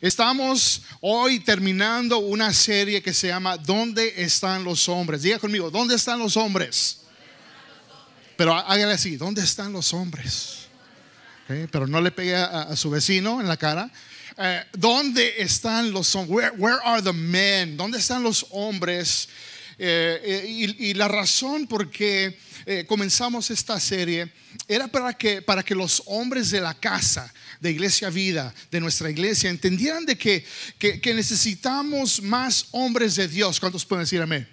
Estamos hoy terminando una serie que se llama ¿Dónde están los hombres? Diga conmigo, ¿dónde están los hombres? Pero hágale así, ¿dónde están los hombres? pero no le pegue a, su vecino en la cara. Eh, ¿Dónde están los hombres? Where, are the men? ¿Dónde están los hombres? Eh, eh, y, la razón por qué comenzamos esta serie era para que, para que los hombres de la casa, de Iglesia Vida, de nuestra iglesia, entendieran de que, que, necesitamos más hombres de Dios. ¿Cuántos pueden decir amén?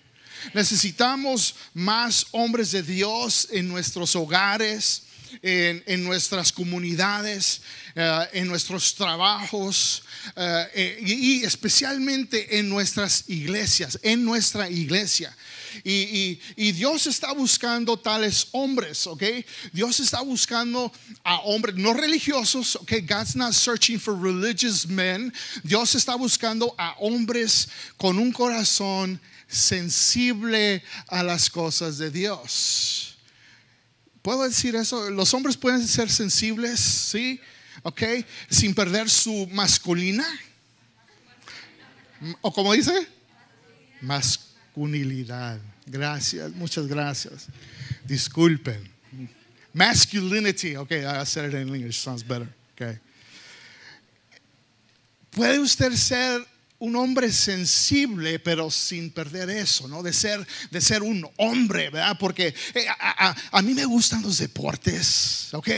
Necesitamos más hombres de Dios en nuestros hogares, en, en nuestras comunidades, eh, en nuestros trabajos eh, eh, y, especialmente en nuestras iglesias, en nuestra iglesia. Y, Dios está buscando tales hombres, ¿ok? Dios está buscando a hombres no religiosos, ¿ok? God's not searching for religious men. Dios está buscando a hombres con un corazón sensible a las cosas de Dios. ¿Puedo decir eso? ¿Los hombres pueden ser sensibles? Sí. ¿Ok? Sin perder su masculina. ¿O como dice? Masculinidad. Gracias, muchas gracias. Disculpen. Masculinity. Okay, I said it in English, sounds better. Okay. Puede usted ser un hombre sensible, pero sin perder eso, ¿no? De ser, de ser un hombre, ¿verdad? Porque eh, a, mí me gustan los deportes, ¿ok?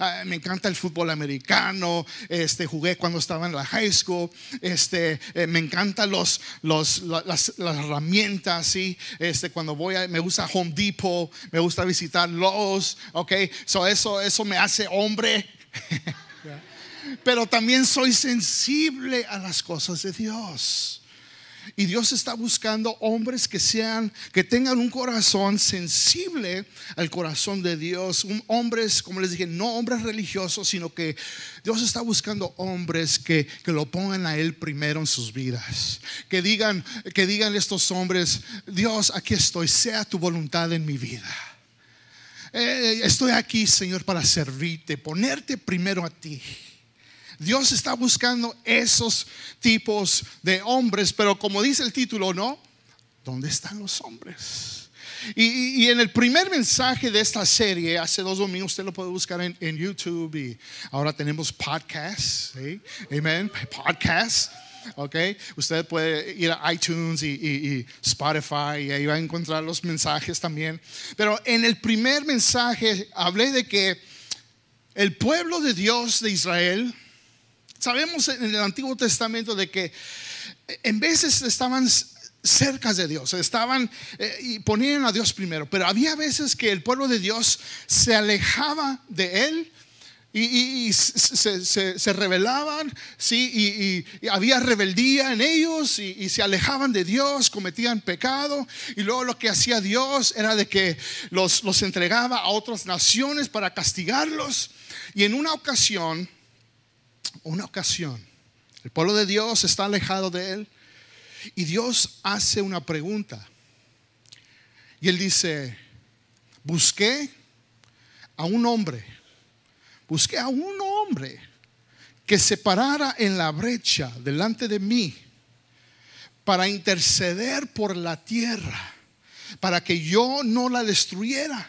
Ah, me encanta el fútbol americano, este, jugué cuando estaba en la high school, este, eh, me encantan los, los, las, herramientas, ¿sí? Este, cuando voy a, me gusta Home Depot, me gusta visitar Lowe's, ¿ok? So eso, eso me hace hombre. pero también soy sensible a las cosas de Dios. Y Dios está buscando hombres que sean, que tengan un corazón sensible al corazón de Dios. hombres, como les dije, no hombres religiosos, sino que Dios está buscando hombres que, que, lo pongan a Él primero en sus vidas. Que digan, que digan estos hombres, Dios, aquí estoy, sea tu voluntad en mi vida. Eh, estoy aquí, Señor, para servirte, ponerte primero a ti. Dios está buscando esos tipos de hombres, pero como dice el título, ¿no? ¿Dónde están los hombres? Y, en el primer mensaje de esta serie, hace dos domingos, usted lo puede buscar en, YouTube y ahora tenemos podcasts, ¿sí? Amén, podcasts. Ok, usted puede ir a iTunes y, y, Spotify y ahí va a encontrar los mensajes también. Pero en el primer mensaje hablé de que el pueblo de Dios de Israel Sabemos en el Antiguo Testamento de que en veces estaban cerca de Dios, estaban eh, y ponían a Dios primero, pero había veces que el pueblo de Dios se alejaba de Él. Y, se, rebelaban, ¿sí? Y, había rebeldía en ellos y, se alejaban de Dios, cometían pecado. Y luego lo que hacía Dios era de que los, los entregaba a otras naciones para castigarlos. Y en una ocasión, una ocasión, el pueblo de Dios está alejado de él y Dios hace una pregunta. Y él dice, busqué a un hombre, busqué a un hombre que se parara en la brecha delante de mí para interceder por la tierra, para que yo no la destruyera.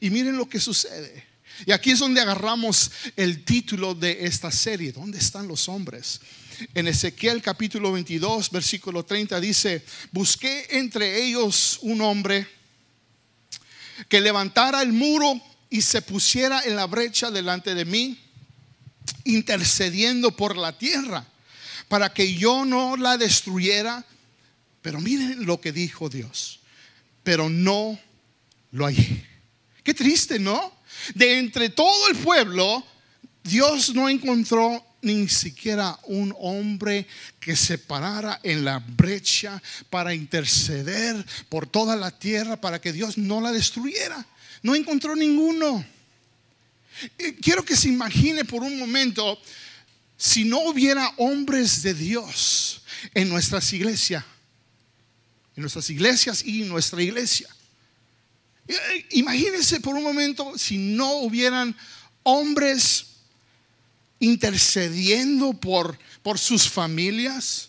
Y miren lo que sucede. Y aquí es donde agarramos el título de esta serie, ¿dónde están los hombres? En Ezequiel capítulo 22, versículo 30 dice, busqué entre ellos un hombre que levantara el muro y se pusiera en la brecha delante de mí, intercediendo por la tierra, para que yo no la destruyera. Pero miren lo que dijo Dios, pero no lo hallé. Qué triste, ¿no? De entre todo el pueblo, Dios no encontró ni siquiera un hombre que se parara en la brecha para interceder por toda la tierra para que Dios no la destruyera. No encontró ninguno. Quiero que se imagine por un momento si no hubiera hombres de Dios en nuestras iglesias, en nuestras iglesias y en nuestra iglesia. Imagínense por un momento si no hubieran hombres intercediendo por, por sus familias,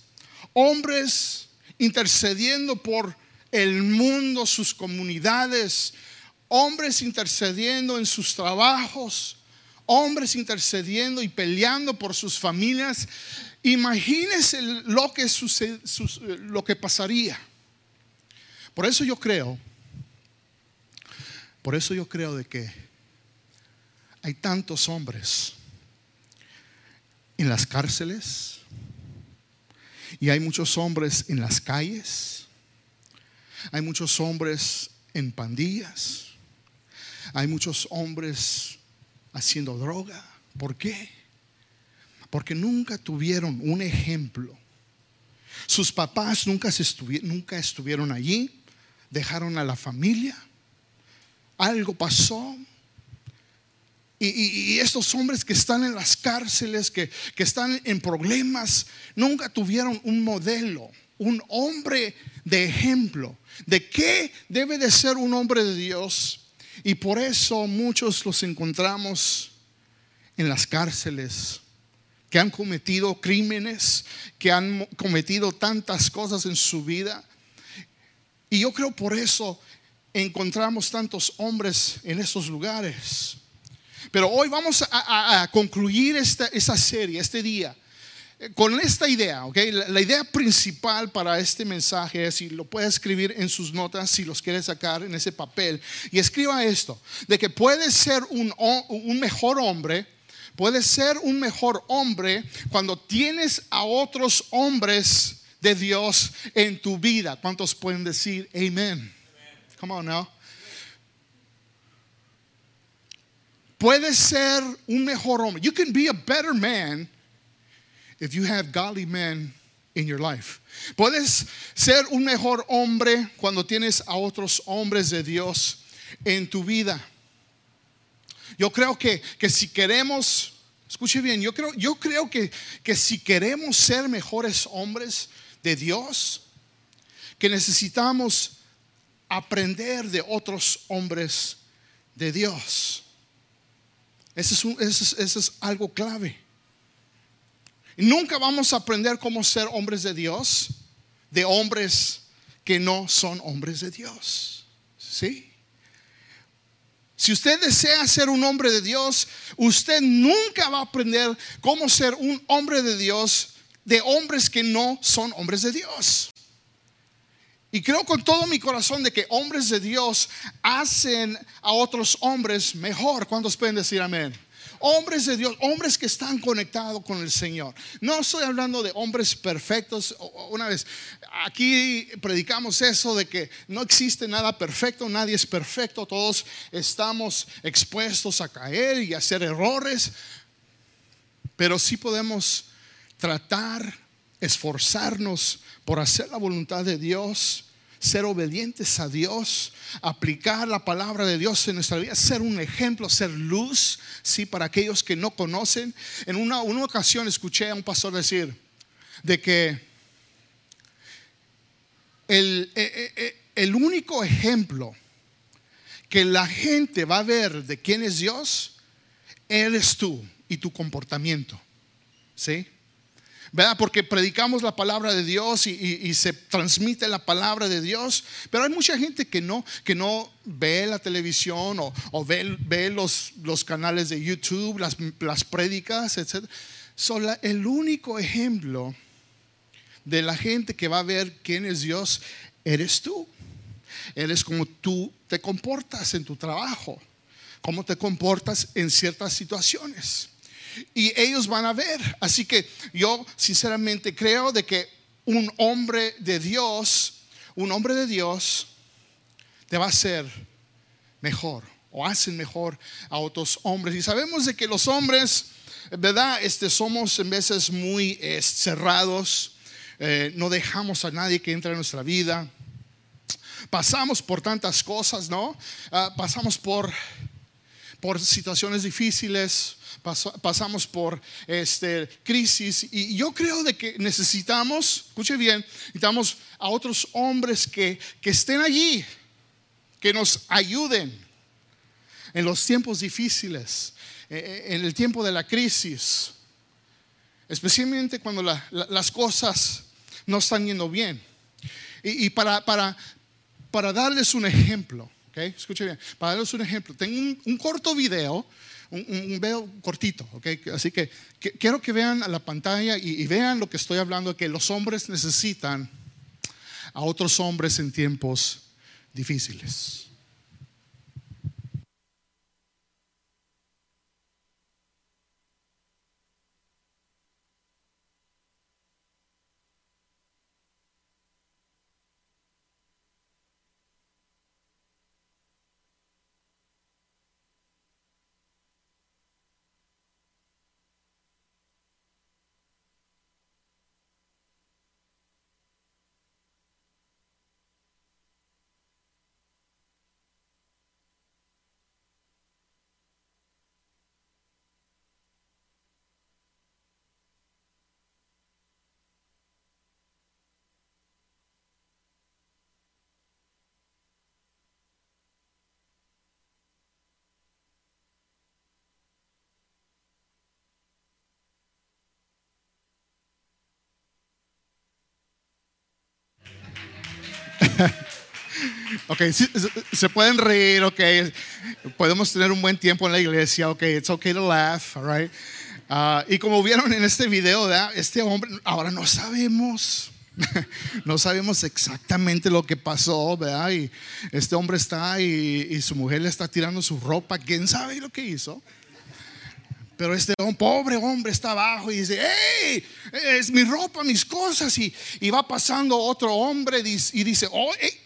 hombres intercediendo por el mundo, sus comunidades, hombres intercediendo en sus trabajos, hombres intercediendo y peleando por sus familias. Imagínense lo que, sucede, lo que pasaría. Por eso yo creo, por eso yo creo de que hay tantos hombres en las cárceles y hay muchos hombres en las calles, hay muchos hombres en pandillas, hay muchos hombres haciendo droga. ¿Por qué? Porque nunca tuvieron un ejemplo. Sus papás nunca, nunca estuvieron allí, dejaron a la familia, algo pasó, y, estos hombres que están en las cárceles, que, que están en problemas, nunca tuvieron un modelo, un hombre de ejemplo de qué debe de ser un hombre de Dios. Y por eso muchos los encontramos en las cárceles, que han cometido crímenes, que han cometido tantas cosas en su vida. Y yo creo por eso encontramos tantos hombres en esos lugares. Pero hoy vamos a, concluir esta, esa serie, este día, eh, con esta idea, ¿ok? La, idea principal para este mensaje es, y lo puede escribir en sus notas si los quiere sacar en ese papel, y escriba esto, de que puedes ser un, un mejor hombre, puedes ser un mejor hombre cuando tienes a otros hombres de Dios en tu vida. ¿Cuántos pueden decir amén? Puedes ser un mejor hombre. You can be a better man if you have godly men in your life. Puedes ser un mejor hombre cuando tienes a otros hombres de Dios en tu vida. Yo creo que, que si queremos, escuche bien, yo creo, yo creo que, que si queremos ser mejores hombres de Dios, que necesitamos aprender de otros hombres de Dios. Eso es, algo clave. nunca vamos a aprender cómo ser hombres de Dios de hombres que no son hombres de Dios. ¿Sí? Si usted desea ser un hombre de Dios, usted nunca va a aprender cómo ser un hombre de Dios de hombres que no son hombres de Dios. Y creo con todo mi corazón de que hombres de Dios hacen a otros hombres mejor. ¿Cuántos pueden decir amén? Hombres de Dios, hombres que están conectados con el Señor. No estoy hablando de hombres perfectos. Una vez, aquí predicamos eso de que no existe nada perfecto, nadie es perfecto, todos estamos expuestos a caer y a hacer errores. Pero sí podemos tratar, esforzarnos por hacer la voluntad de Dios ser obedientes a Dios, aplicar la palabra de Dios en nuestra vida, ser un ejemplo, ser luz, sí, para aquellos que no conocen. En una, una ocasión escuché a un pastor decir de que el, eh, eh, eh, el único ejemplo que la gente va a ver de quién es Dios, eres tú y tu comportamiento. ¿Sí? ¿Verdad? Porque predicamos la palabra de Dios y, se transmite la palabra de Dios, pero hay mucha gente que no, que no ve la televisión o, ve, ve los, los, canales de YouTube, las, las prédicas, etc. Son el único ejemplo de la gente que va a ver quién es Dios, eres tú. Eres como tú te comportas en tu trabajo, cómo te comportas en ciertas situaciones y ellos van a ver. Así que yo sinceramente creo de que un hombre de Dios, un hombre de Dios te va a hacer mejor o hacen mejor a otros hombres. Y sabemos de que los hombres, ¿verdad? Este, somos en veces muy eh, cerrados, eh, no dejamos a nadie que entre en nuestra vida. Pasamos por tantas cosas, ¿no? Ah, pasamos por, por situaciones difíciles, pasamos por este, crisis y yo creo de que necesitamos, escuche bien, necesitamos a otros hombres que, que estén allí, que nos ayuden en los tiempos difíciles, eh, eh, en el tiempo de la crisis. especialmente cuando las cosas no están yendo bien. Y, para, para, para, darles un ejemplo, ¿okay? escuche bien, para darles un ejemplo, tengo un, corto video, un, video cortito, ¿okay? así que, quiero que vean a la pantalla y, y vean lo que estoy hablando, que los hombres necesitan a otros hombres en tiempos difíciles. ok, se pueden reír, ok. Podemos tener un buen tiempo en la iglesia, ok. It's okay to laugh, all right. Ah, y como vieron en este video, este hombre, ahora no sabemos. no sabemos exactamente lo que pasó, ¿verdad? Y este hombre está y, y su mujer le está tirando su ropa. ¿Quién sabe lo que hizo? Pero este pobre hombre está abajo y dice, hey, es mi ropa, mis cosas. Y, va pasando otro hombre y dice, oh, eh,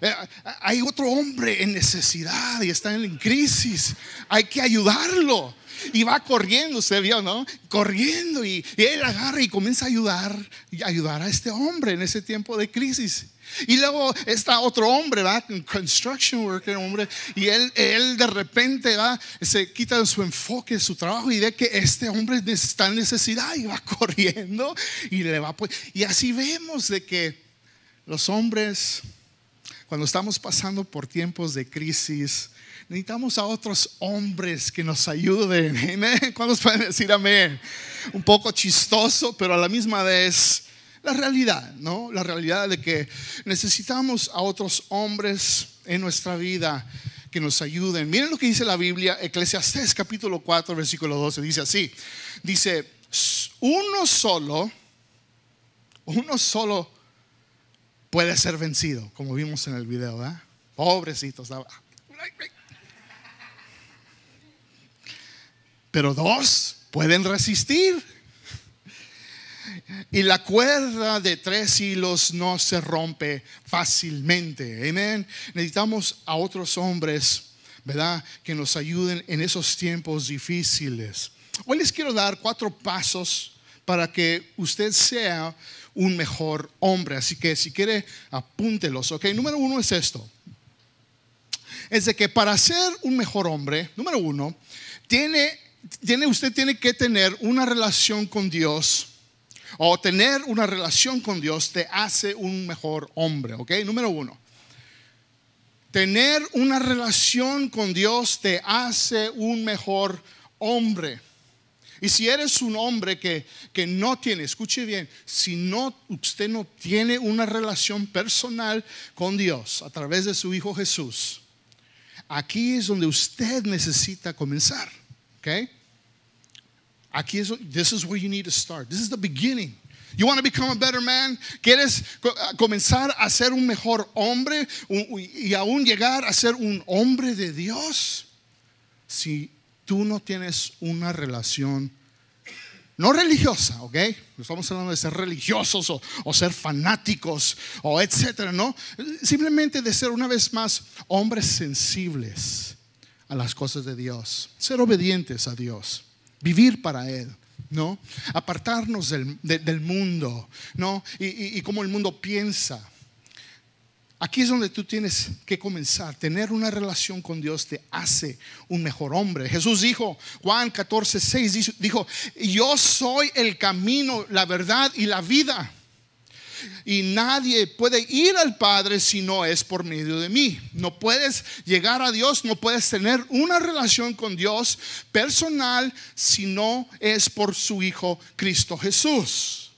eh, hay otro hombre en necesidad y está en crisis. Hay que ayudarlo. Y va corriendo, se vio, ¿no? Corriendo y, y él agarra y comienza a ayudar, ayudar a este hombre en ese tiempo de crisis. Y luego está otro hombre, ¿va? Construction worker, hombre. Y él, él de repente, ¿va? Se quita su enfoque, su trabajo y ve que este hombre está en necesidad y va corriendo y le va. Y así vemos de que los hombres, cuando estamos pasando por tiempos de crisis, necesitamos a otros hombres que nos ayuden. ¿Cuántos pueden decir amén? Un poco chistoso, pero a la misma vez la realidad, ¿no? La realidad de que necesitamos a otros hombres en nuestra vida que nos ayuden. Miren lo que dice la Biblia, Eclesiastés capítulo 4, versículo 12, dice así, dice, uno solo, uno solo puede ser vencido, como vimos en el video, ¿verdad? Pobrecitos. Pero dos pueden resistir. Y la cuerda de tres hilos no se rompe fácilmente. Amén. Necesitamos a otros hombres, ¿verdad? Que nos ayuden en esos tiempos difíciles. Hoy les quiero dar cuatro pasos para que usted sea un mejor hombre. Así que si quiere, apúntelos. Ok, número uno es esto. Es de que para ser un mejor hombre, número uno, tiene, tiene, usted tiene que tener una relación con Dios o tener una relación con Dios te hace un mejor hombre, ¿ok? Número uno. Tener una relación con Dios te hace un mejor hombre. Y si eres un hombre que, que, no tiene, escuche bien, si no, usted no tiene una relación personal con Dios a través de su Hijo Jesús, aquí es donde usted necesita comenzar. ¿Ok? Aquí es, this is where you need to start. This is the beginning. You want to become a better man? ¿Quieres comenzar a ser un mejor hombre y aún llegar a ser un hombre de Dios? Si tú no tienes una relación no religiosa, ¿ok? Estamos hablando de ser religiosos o, ser fanáticos o etcétera, ¿no? Simplemente de ser una vez más hombres sensibles a las cosas de Dios, ser obedientes a Dios vivir para Él. ¿no? Apartarnos del, mundo, ¿no? Y, y, cómo el mundo piensa. Aquí es donde tú tienes que comenzar. Tener una relación con Dios te hace un mejor hombre. Jesús dijo, Juan 14, 6, dijo, yo soy el camino, la verdad y la vida. Y nadie puede ir al Padre si no es por medio de mí. No puedes llegar a Dios, no puedes tener una relación con Dios personal si no es por su Hijo Cristo Jesús.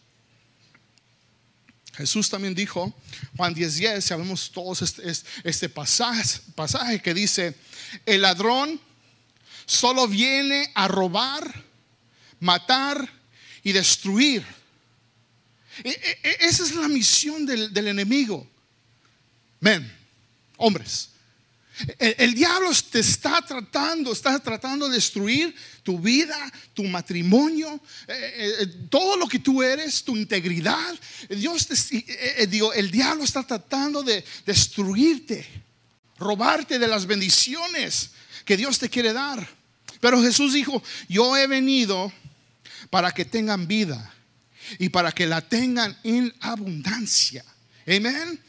Jesús también dijo, Juan 10:10, 10, sabemos todos este, este pasaje, pasaje que dice, el ladrón solo viene a robar, matar y destruir. E, e, e, esa es la misión del, enemigo. Men, hombres. El, diablo te está tratando, está tratando de destruir tu vida, tu matrimonio, eh, eh, eh, todo lo que tú eres, tu integridad. Dios el diablo está tratando de destruirte, robarte de las bendiciones que Dios te quiere dar. Pero Jesús dijo, yo he venido para que tengan vida y para que la tengan en abundancia. Amén.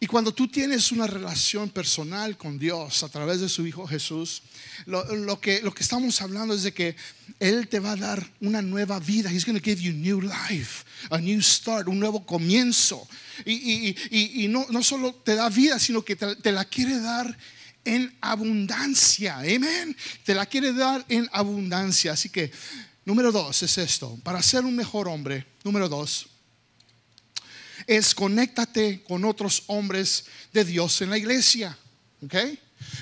Y cuando tú tienes una relación personal con Dios a través de su Hijo Jesús, lo, que, lo que estamos hablando es de que Él te va a dar una nueva vida. He's going to give you new life, a new start, un nuevo comienzo. Y, no, no, solo te da vida, sino que te, te la quiere dar en abundancia. Amén. Te la quiere dar en abundancia. Así que Número dos es esto, para ser un mejor hombre, número dos, es conéctate con otros hombres de Dios en la iglesia. ¿Ok?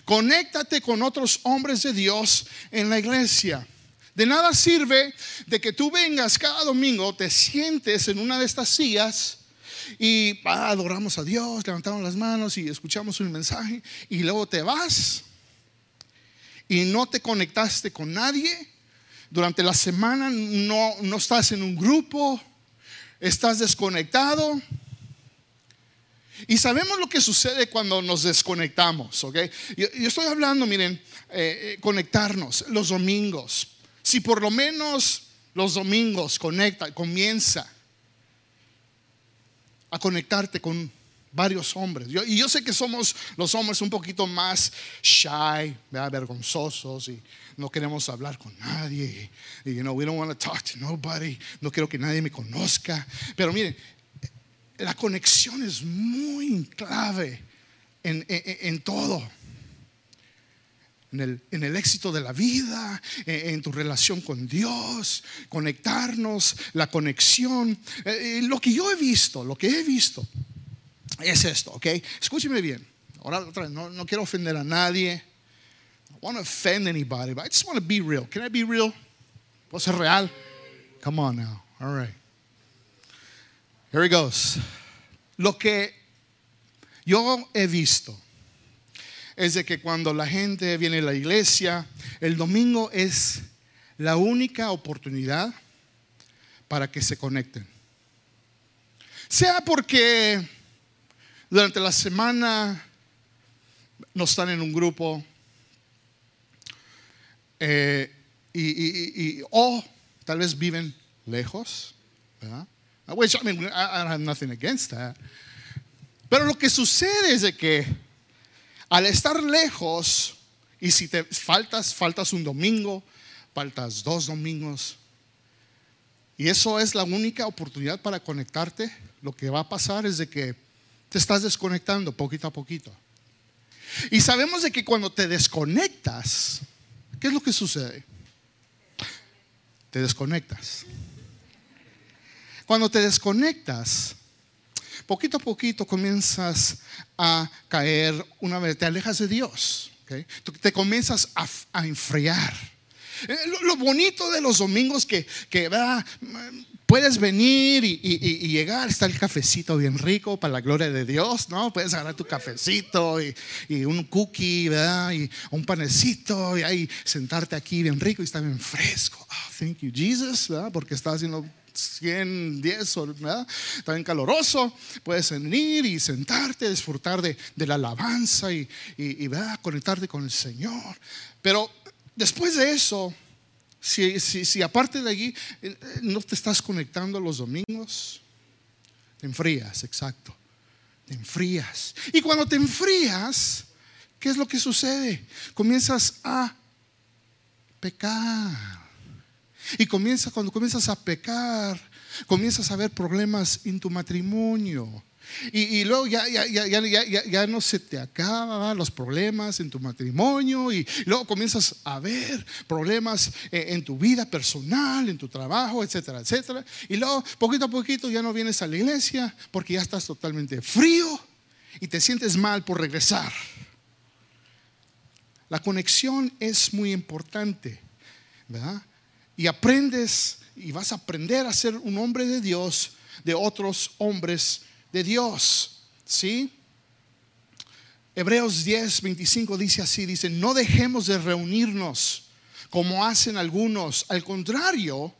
Conéctate con otros hombres de Dios en la iglesia. De nada sirve de que tú vengas cada domingo, te sientes en una de estas sillas y ah, adoramos a Dios, levantamos las manos y escuchamos un mensaje y luego te vas y no te conectaste con nadie durante la semana no, no estás en un grupo, estás desconectado. Y sabemos lo que sucede cuando nos desconectamos, ¿ok? Yo, estoy hablando, miren, eh, eh, conectarnos los domingos. Si por lo menos los domingos conecta, comienza a conectarte con varios hombres. y yo sé que somos los hombres un poquito más shy, vergonzosos y no queremos hablar con nadie. Y, you know, we don't want to talk to nobody. No quiero que nadie me conozca. Pero miren, la conexión es muy clave en, en, todo. En el, en el, éxito de la vida, en, tu relación con Dios, conectarnos, la conexión. Eh, eh, lo que yo he visto, lo que he visto es esto, ¿ok? Escúcheme bien. Ahora no, no quiero ofender a nadie want to offend anybody, but I just want to be real. Can I be real? ¿Puedo ser real? Come on now. All right. Here he goes. Lo que yo he visto es de que cuando la gente viene a la iglesia, el domingo es la única oportunidad para que se conecten. Sea porque durante la semana no están en un grupo, eh, y, o tal vez viven lejos. Which, I mean, I, don't have nothing against that. Pero lo que sucede es de que al estar lejos, y si te faltas, faltas un domingo, faltas dos domingos, y eso es la única oportunidad para conectarte, lo que va a pasar es de que te estás desconectando poquito a poquito. Y sabemos de que cuando te desconectas, ¿Qué es lo que sucede? Te desconectas. Cuando te desconectas, poquito a poquito comienzas a caer una vez, te alejas de Dios, te comienzas a, enfriar. Eh, lo, bonito de los domingos que, que puedes venir y, llegar, está el cafecito bien rico para la gloria de Dios, ¿no? Puedes agarrar tu cafecito y, un cookie, ¿verdad? Y un panecito y ahí sentarte aquí bien rico y está bien fresco. Oh, thank you, Jesus, ¿verdad? Porque está haciendo 100, 10, ¿verdad? Está bien caloroso. Puedes venir y sentarte, disfrutar de, la alabanza y, y, ¿verdad? conectarte con el Señor. Pero después de eso, si, si, aparte de allí eh, no te estás conectando los domingos, te enfrías, exacto. Te enfrías. Y cuando te enfrías, ¿qué es lo que sucede? Comienzas a pecar. Y comienza, cuando comienzas a pecar, comienzas a ver problemas en tu matrimonio. Y, luego ya, ya, ya, ya, no se te acaban los problemas en tu matrimonio y luego comienzas a ver problemas en, en, tu vida personal, en tu trabajo, etcétera, etcétera. Y luego poquito a poquito ya no vienes a la iglesia porque ya estás totalmente frío y te sientes mal por regresar. La conexión es muy importante, ¿verdad? Y aprendes y vas a aprender a ser un hombre de Dios de otros hombres de Dios, ¿sí? Hebreos 10, 25 dice así, dice, no dejemos de reunirnos como hacen algunos, al contrario,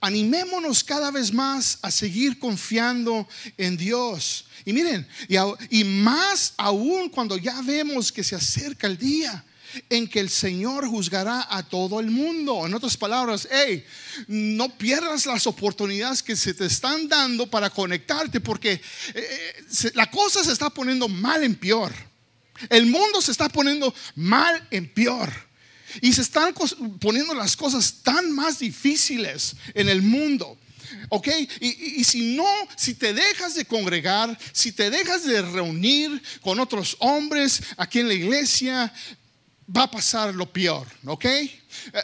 animémonos cada vez más a seguir confiando en Dios. Y miren, y, y, más aún cuando ya vemos que se acerca el día en que el Señor juzgará a todo el mundo. En otras palabras, hey, no pierdas las oportunidades que se te están dando para conectarte, porque eh, eh, la cosa se está poniendo mal en peor. El mundo se está poniendo mal en peor. Y se están poniendo las cosas tan más difíciles en el mundo. ¿Ok? Y, y, si no, si te dejas de congregar, si te dejas de reunir con otros hombres aquí en la iglesia, va a pasar lo peor, ¿ok?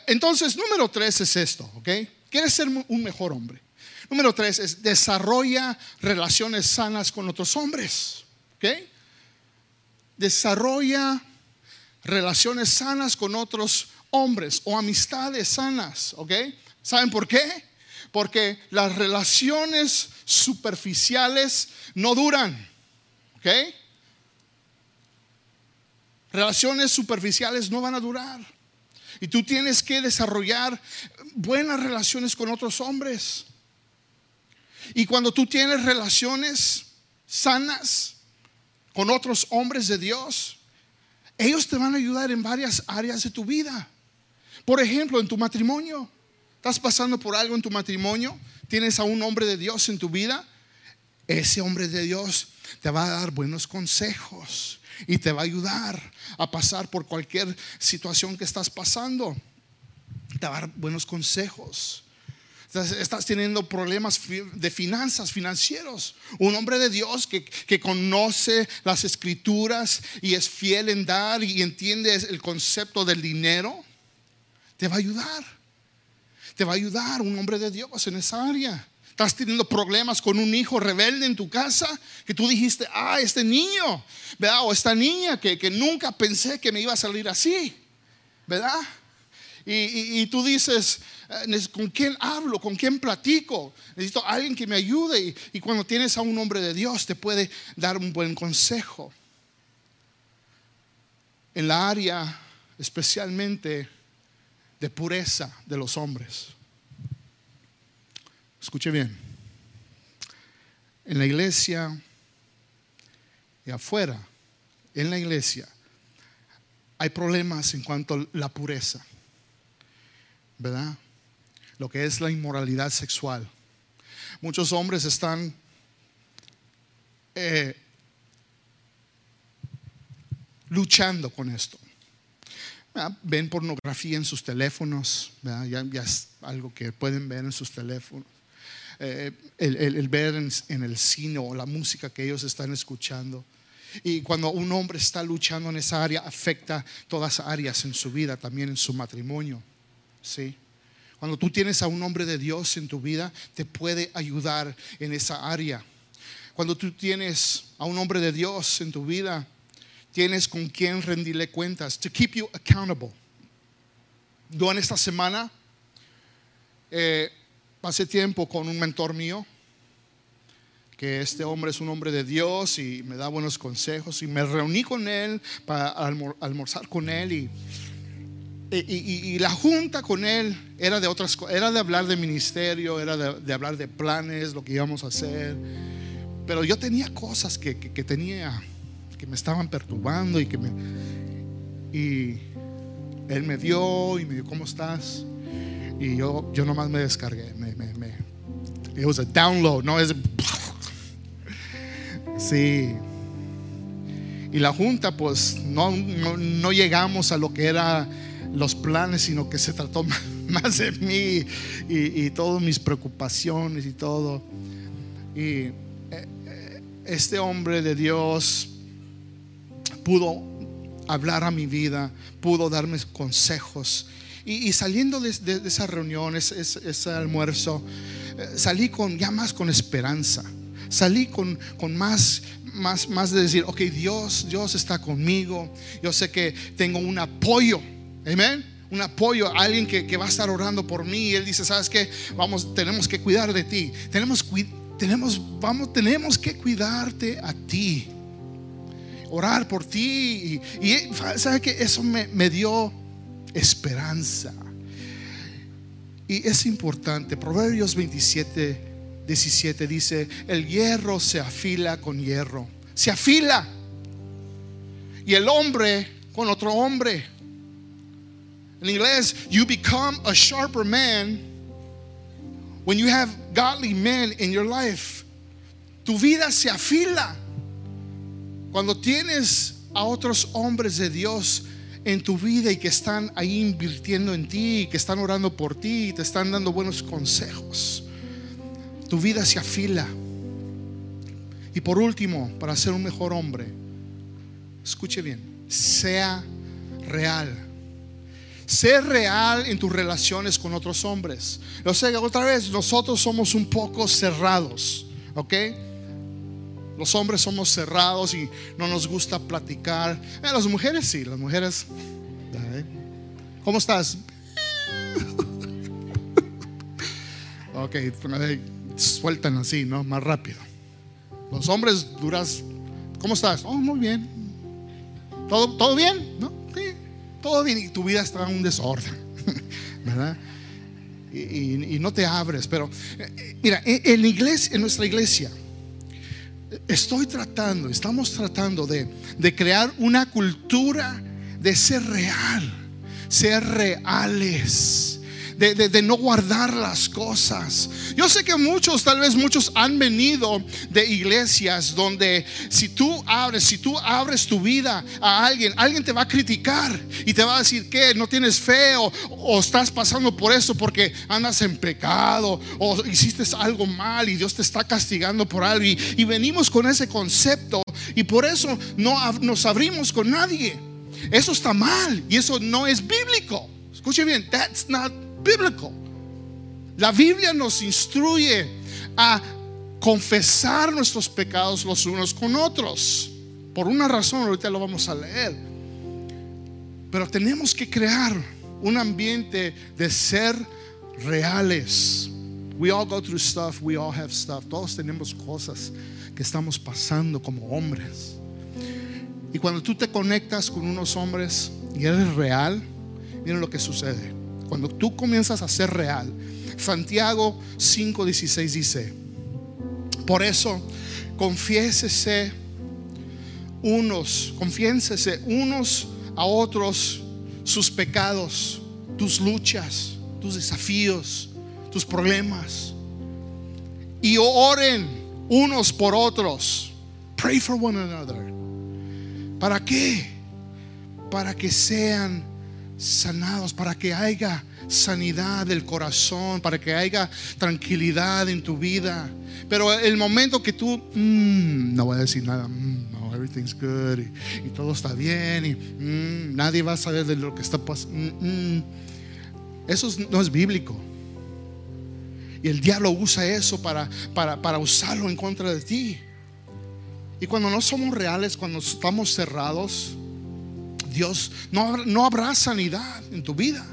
Entonces, número tres es esto, ¿ok? ¿Quieres ser un mejor hombre? Número tres es desarrolla relaciones sanas con otros hombres, ¿ok? Desarrolla relaciones sanas con otros hombres o amistades sanas, ¿ok? ¿Saben por qué? Porque las relaciones superficiales no duran, ¿ok? Relaciones superficiales no van a durar. Y tú tienes que desarrollar buenas relaciones con otros hombres. Y cuando tú tienes relaciones sanas con otros hombres de Dios, ellos te van a ayudar en varias áreas de tu vida. Por ejemplo, en tu matrimonio. ¿Estás pasando por algo en tu matrimonio? ¿Tienes a un hombre de Dios en tu vida? Ese hombre de Dios te va a dar buenos consejos y te va a ayudar a pasar por cualquier situación que estás pasando. Te va a dar buenos consejos. Estás teniendo problemas de finanzas, financieros. Un hombre de Dios que, que, conoce las escrituras y es fiel en dar y entiende el concepto del dinero, te va a ayudar. Te va a ayudar un hombre de Dios en esa área. Estás teniendo problemas con un hijo rebelde en tu casa que tú dijiste, ah, este niño, ¿verdad? O esta niña que, nunca pensé que me iba a salir así, ¿verdad? Y, tú dices, eh, ¿con quién hablo? ¿Con quién platico? Necesito alguien que me ayude. Y, y cuando tienes a un hombre de Dios, te puede dar un buen consejo. En la área especialmente de pureza de los hombres. Escuche bien. En la iglesia y afuera, en la iglesia, hay problemas en cuanto a la pureza, ¿verdad? Lo que es la inmoralidad sexual. Muchos hombres están eh, luchando con esto. Ven pornografía en sus teléfonos, ya, es algo que pueden ver en sus teléfonos. Eh, el, ver en, el cine o la música que ellos están escuchando. Y cuando un hombre está luchando en esa área, afecta todas áreas en su vida, también en su matrimonio. ¿sí? Cuando tú tienes a un hombre de Dios en tu vida, te puede ayudar en esa área. Cuando tú tienes a un hombre de Dios en tu vida, tienes con quien rendirle cuentas, to keep you accountable. Yo en esta semana eh, Hace tiempo con un mentor mío, que este hombre es un hombre de Dios y me da buenos consejos y me reuní con él para almorzar con él y, y, la junta con él era de otras cosas, era de hablar de ministerio, era de, hablar de planes, lo que íbamos a hacer, pero yo tenía cosas que, que, tenía, que me estaban perturbando y que me... Y él me dio y me dijo, ¿cómo estás? Y yo, yo nomás me descargué. Me, me, me, it was a download, no es. Sí. Y la junta, pues no, no, llegamos a lo que era los planes, sino que se trató más de mí y, y todas mis preocupaciones y todo. Y eh, eh, este hombre de Dios pudo hablar a mi vida, pudo darme consejos. Y, saliendo de, esa reunión, ese, almuerzo, eh, salí con ya más con esperanza. Salí con, con más, más, más de decir, ok, Dios, Dios está conmigo. Yo sé que tengo un apoyo. Amén un apoyo, alguien que, va a estar orando por mí. Y él dice, ¿sabes qué? Vamos, tenemos que cuidar de ti. Tenemos, tenemos, vamos, tenemos que cuidarte a ti orar por ti. Y, y ¿sabe que Eso me, me dio esperanza. Y es importante, Proverbios 27, 17 dice, el hierro se afila con hierro, se afila. Y el hombre con otro hombre. En inglés, you become a sharper man when you have godly men in your life. Tu vida se afila cuando tienes a otros hombres de Dios en tu vida y que están ahí invirtiendo en ti, que están orando por ti, te están dando buenos consejos, tu vida se afila. Y por último, para ser un mejor hombre, escuche bien, sea real. Ser real en tus relaciones con otros hombres. Lo sé, otra vez, nosotros somos un poco cerrados, ¿ok? Los hombres somos cerrados y no nos gusta platicar. Eh, las mujeres sí, las mujeres. ¿Cómo estás? ok, sueltan así, ¿no? Más rápido. Los hombres duras. ¿Cómo estás? Oh, muy bien. ¿Todo, todo bien? ¿No? Sí, todo bien. Y tu vida está en un desorden, ¿verdad? Y, no te abres. Pero, eh, eh, mira, en, la iglesia, en nuestra iglesia, estoy tratando, estamos tratando de, de crear una cultura de ser real, ser reales de, no guardar las cosas. Yo sé que muchos, tal vez muchos han venido de iglesias donde si tú abres, si tú abres tu vida a alguien, alguien te va a criticar y te va a decir que no tienes fe o, estás pasando por eso porque andas en pecado o hiciste algo mal y Dios te está castigando por algo. Y, y venimos con ese concepto y por eso no nos abrimos con nadie. Eso está mal y eso no es bíblico. Escuche bien, that's not biblical. La Biblia nos instruye a confesar nuestros pecados los unos con otros. Por una razón, ahorita lo vamos a leer. Pero tenemos que crear un ambiente de ser reales. We all go through stuff, we all have stuff. Todos tenemos cosas que estamos pasando como hombres. Y cuando tú te conectas con unos hombres y eres real, miren lo que sucede. Cuando tú comienzas a ser real, Santiago 5:16 dice, por eso confiésese unos, confiésese unos a otros sus pecados, tus luchas, tus desafíos, tus problemas. Y oren unos por otros. Pray for one another. ¿Para qué? Para que sean sanados, para que haya sanidad del corazón, para que haya tranquilidad en tu vida. Pero el momento que tú, mm, no voy a decir nada, mm, no, everything's good y, todo está bien y mm, nadie va a saber de lo que está pasando. eso no es bíblico. Y el diablo usa eso para, para, para usarlo en contra de ti. Y cuando no somos reales, cuando estamos cerrados, Dios, no, no habrá sanidad en tu vida.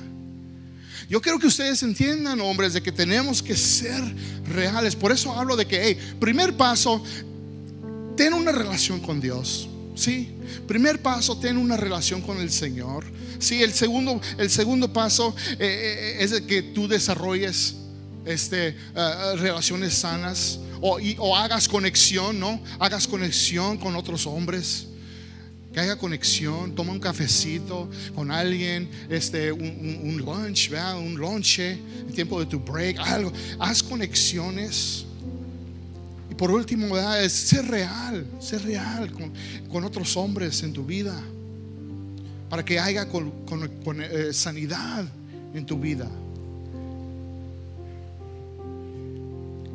Yo quiero que ustedes entiendan, hombres, de que tenemos que ser reales. Por eso hablo de que, hey, primer paso, ten una relación con Dios. Sí, primer paso, ten una relación con el Señor. Sí, el segundo, el segundo paso eh, eh, es que tú desarrolles este, eh, relaciones sanas o hagas conexión, ¿no? Hagas conexión con otros hombres que haya conexión, toma un cafecito con alguien, este, un, lunch, un lonche, el tiempo de tu break, algo, haz conexiones. Y por último, ¿verdad? es ser real, ser real con, con otros hombres en tu vida. para que haya con, eh, sanidad en tu vida.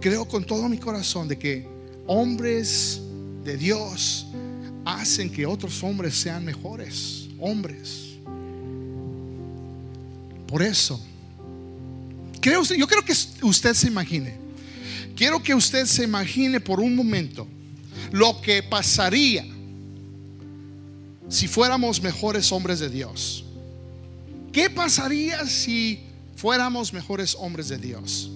Creo con todo mi corazón de que hombres de Dios hacen que otros hombres sean mejores hombres. Por eso, creo, yo creo que usted se imagine, quiero que usted se imagine por un momento lo que pasaría si fuéramos mejores hombres de Dios. ¿Qué pasaría si fuéramos mejores hombres de Dios?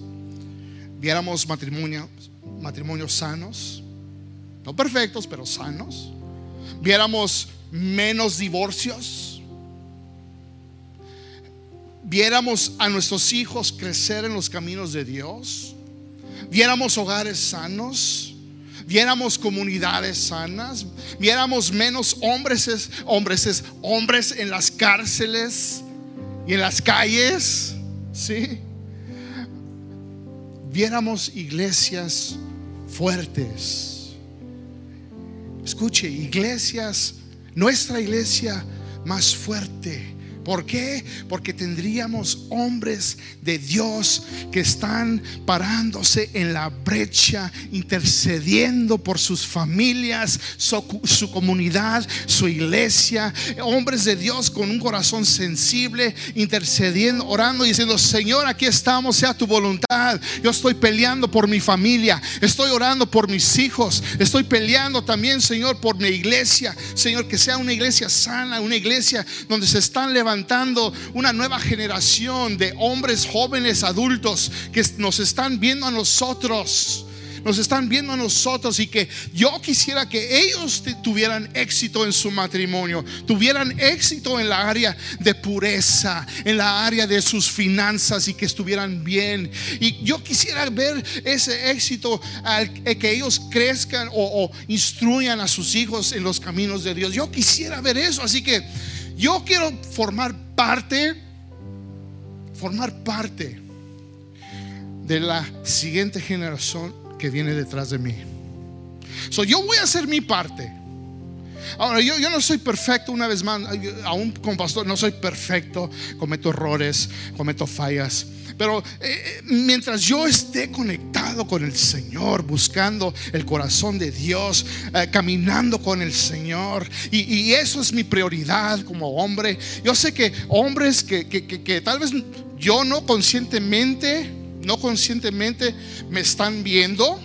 Viéramos matrimonios, matrimonios sanos, no perfectos, pero sanos. Viéramos menos divorcios. Viéramos a nuestros hijos crecer en los caminos de Dios. Viéramos hogares sanos. Viéramos comunidades sanas. Viéramos menos hombres, hombres, hombres en las cárceles y en las calles. Sí. Viéramos iglesias fuertes Escuche, iglesias, nuestra iglesia más fuerte ¿Por qué? Porque tendríamos hombres de Dios que están parándose en la brecha, intercediendo por sus familias, su, comunidad, su iglesia. Hombres de Dios con un corazón sensible, intercediendo, orando, diciendo, Señor, aquí estamos, sea tu voluntad. Yo estoy peleando por mi familia, estoy orando por mis hijos, estoy peleando también, Señor, por mi iglesia. Señor, que sea una iglesia sana, una iglesia donde se están levantando una nueva generación de hombres jóvenes, adultos, que nos están viendo a nosotros nos están viendo a nosotros y que yo quisiera que ellos tuvieran éxito en su matrimonio, tuvieran éxito en la área de pureza, en la área de sus finanzas y que estuvieran bien. Y yo quisiera ver ese éxito, al, que ellos crezcan o instruyan a sus hijos en los caminos de Dios. Yo quisiera ver eso, así que yo quiero formar parte, formar parte de la siguiente generación que viene detrás de mí. So, yo voy a hacer mi parte. Ahora, yo, yo no soy perfecto, una vez más, aún como pastor, no soy perfecto, cometo errores, cometo fallas. Pero eh, eh, mientras yo esté conectado con el Señor, buscando el corazón de Dios, eh, caminando con el Señor, y, eso es mi prioridad como hombre. Yo sé que hombres que, que tal vez yo no conscientemente, no conscientemente me están viendo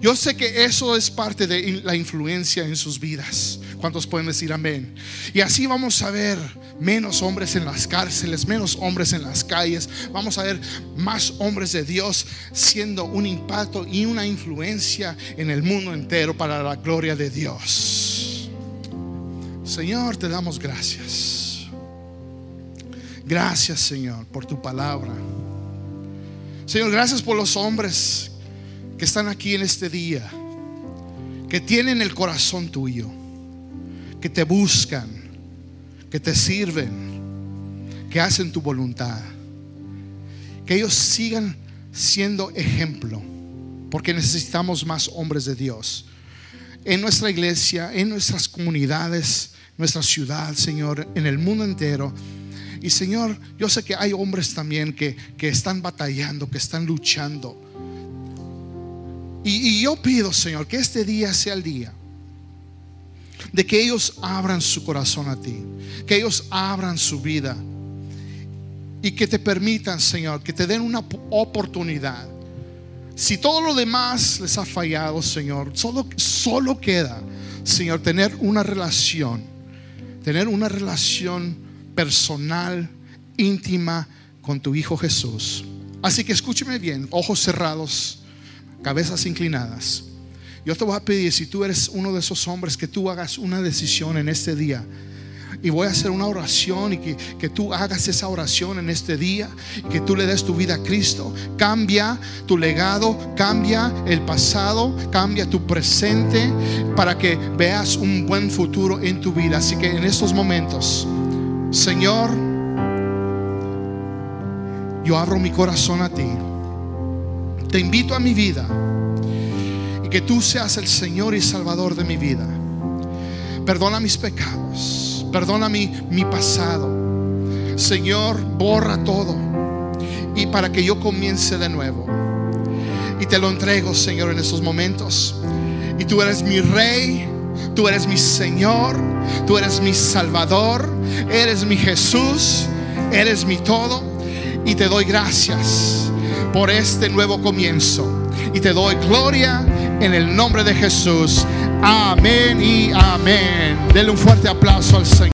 yo sé que eso es parte de la influencia en sus vidas. ¿Cuántos pueden decir amén? Y así vamos a ver menos hombres en las cárceles, menos hombres en las calles. Vamos a ver más hombres de Dios siendo un impacto y una influencia en el mundo entero para la gloria de Dios. Señor, te damos gracias. Gracias, Señor, por tu palabra. Señor, gracias por los hombres que están aquí en este día, que tienen el corazón tuyo, que te buscan, que te sirven, que hacen tu voluntad. Que ellos sigan siendo ejemplo, porque necesitamos más hombres de Dios. En nuestra iglesia, en nuestras comunidades, nuestra ciudad, Señor, en el mundo entero. Y Señor, yo sé que hay hombres también que, que están batallando, que están luchando y, yo pido, Señor, que este día sea el día de que ellos abran su corazón a ti, que ellos abran su vida y que te permitan, Señor, que te den una oportunidad. Si todo lo demás les ha fallado, Señor, solo, solo queda, Señor, tener una relación, tener una relación personal, íntima con tu Hijo Jesús. Así que escúcheme bien, ojos cerrados cabezas inclinadas. Yo te voy a pedir, si tú eres uno de esos hombres, que tú hagas una decisión en este día. Y voy a hacer una oración y que, que, tú hagas esa oración en este día. Y que tú le des tu vida a Cristo. Cambia tu legado, cambia el pasado, cambia tu presente para que veas un buen futuro en tu vida. Así que en estos momentos, Señor, yo abro mi corazón a ti te invito a mi vida y que tú seas el Señor y Salvador de mi vida. Perdona mis pecados perdona mi, mi pasado. Señor, borra todo y para que yo comience de nuevo. Y te lo entrego, Señor, en estos momentos. Y tú eres mi rey, tú eres mi Señor, tú eres mi Salvador, eres mi Jesús, eres mi todo. Y te doy gracias por este nuevo comienzo. Y te doy gloria en el nombre de Jesús. Amén y amén. Denle un fuerte aplauso al Señor.